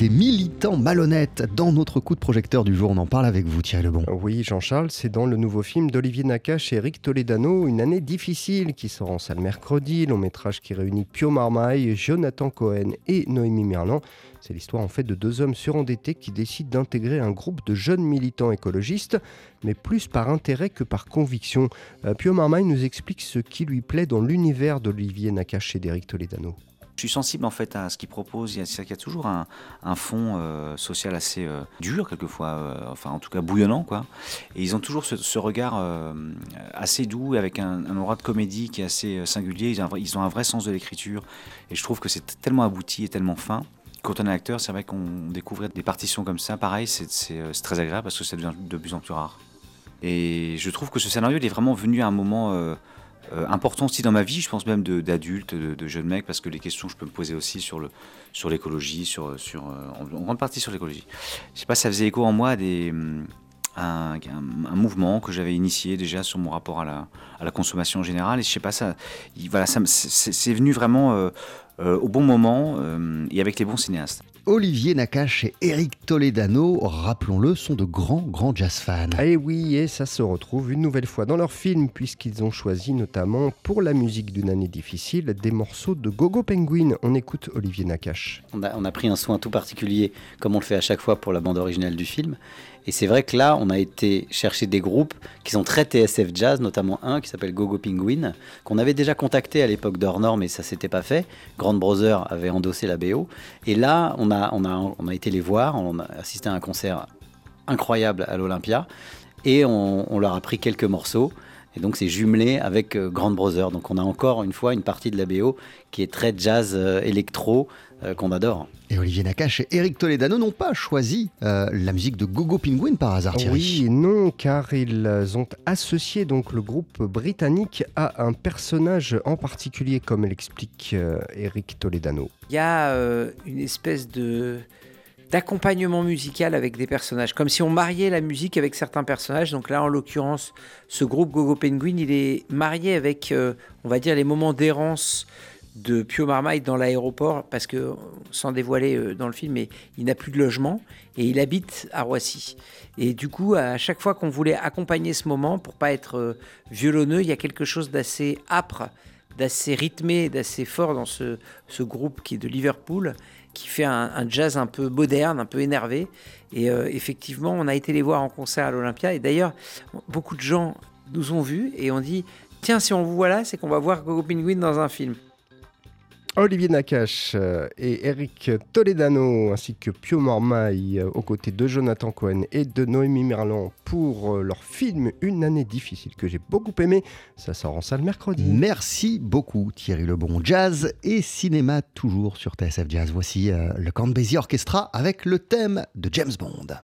des militants malhonnêtes dans notre coup de projecteur du jour. On en parle avec vous, Thierry Lebon. Oui, Jean-Charles, c'est dans le nouveau film d'Olivier Nakache et Eric Toledano, Une année difficile, qui sort en salle mercredi, long métrage qui réunit Pio Marmaille, Jonathan Cohen et Noémie Merlan. C'est l'histoire en fait de deux hommes surendettés qui décident d'intégrer un groupe de jeunes militants écologistes, mais plus par intérêt que par conviction. Euh, Pio Marmaille nous explique ce qui lui plaît dans l'univers d'Olivier Nakache et d'Eric Toledano. Je suis sensible en fait à ce qu'il propose. Il y, a, toujours un, fond euh, social assez euh, dur quelquefois, euh, enfin en tout cas bouillonnant quoi. Et ils ont toujours ce, regard assez doux avec un, un, aura de comédie qui est assez singulier. Ils ont, un, vrai sens de l'écriture et je trouve que c'est tellement abouti et tellement fin. Quand on est acteur, c'est vrai qu'on découvre des partitions comme ça. Pareil, c'est très agréable parce que ça devient de plus en plus rare. Et je trouve que ce scénario, est vraiment venu à un moment euh, important aussi dans ma vie, je pense même d'adulte, de, de, de, jeune mec, parce que les questions que je peux me poser aussi sur le sur l'écologie, sur sur euh, en, grande partie sur l'écologie. Je sais pas, ça faisait écho en moi à des un, mouvement que j'avais initié déjà sur mon rapport à la, à la consommation en général. Et je sais pas, voilà, c'est venu vraiment euh, au bon moment euh, et avec les bons cinéastes. Olivier Nakache et Eric Toledano, rappelons-le, sont de grands, grands jazz fans. Et oui, et ça se retrouve une nouvelle fois dans leur film, puisqu'ils ont choisi notamment pour la musique d'une année difficile des morceaux de Gogo Penguin. On écoute Olivier Nakache. On a, on a pris un soin tout particulier, comme on le fait à chaque fois pour la bande originale du film. Et c'est vrai que là, on a été chercher des groupes qui sont très TSF Jazz, notamment un qui s'appelle Gogo Penguin, qu'on avait déjà contacté à l'époque d'Hornor, mais ça s'était pas fait. Grand Brother avait endossé la BO. Et là, on a, été les voir, on a assisté à un concert incroyable à l'Olympia, et on leur a pris quelques morceaux. Et donc c'est jumelé avec euh, Grand Brother. Donc on a encore une fois une partie de la BO qui est très jazz euh, électro euh, qu'on adore. Et Olivier Nakache et Eric Toledano n'ont pas choisi euh, la musique de Gogo Penguin par hasard, Thierry. Oui, non, car ils ont associé donc le groupe britannique à un personnage en particulier, comme l'explique euh, Eric Toledano. Il y a euh, une espèce de d'accompagnement musical avec des personnages, comme si on mariait la musique avec certains personnages. Donc là, en l'occurrence, ce groupe Gogo Penguin, il est marié avec, euh, on va dire, les moments d'errance de Pio Marmaille dans l'aéroport, parce que, sans dévoiler euh, dans le film, mais il n'a plus de logement et il habite à Roissy. Et du coup, à chaque fois qu'on voulait accompagner ce moment, pour pas être euh, violonneux, il y a quelque chose d'assez âpre, d'assez rythmé, d'assez fort dans ce, ce, groupe qui est de Liverpool, qui fait un, jazz un peu moderne, un peu énervé. Et euh, effectivement, on a été les voir en concert à l'Olympia. Et d'ailleurs, beaucoup de gens nous ont vus et ont dit Tiens, si on vous voit là, c'est qu'on va voir Gogo Penguin dans un film. Olivier Nakache et Eric Toledano ainsi que Pio Marmaille aux côtés de Jonathan Cohen et de Noémie Merlan pour leur film Une année difficile que j'ai beaucoup aimé. Ça sort en salle mercredi. Merci beaucoup Thierry Lebon. Jazz et cinéma toujours sur TSF Jazz. Voici euh, le Count Basie Orchestra avec le thème de James Bond.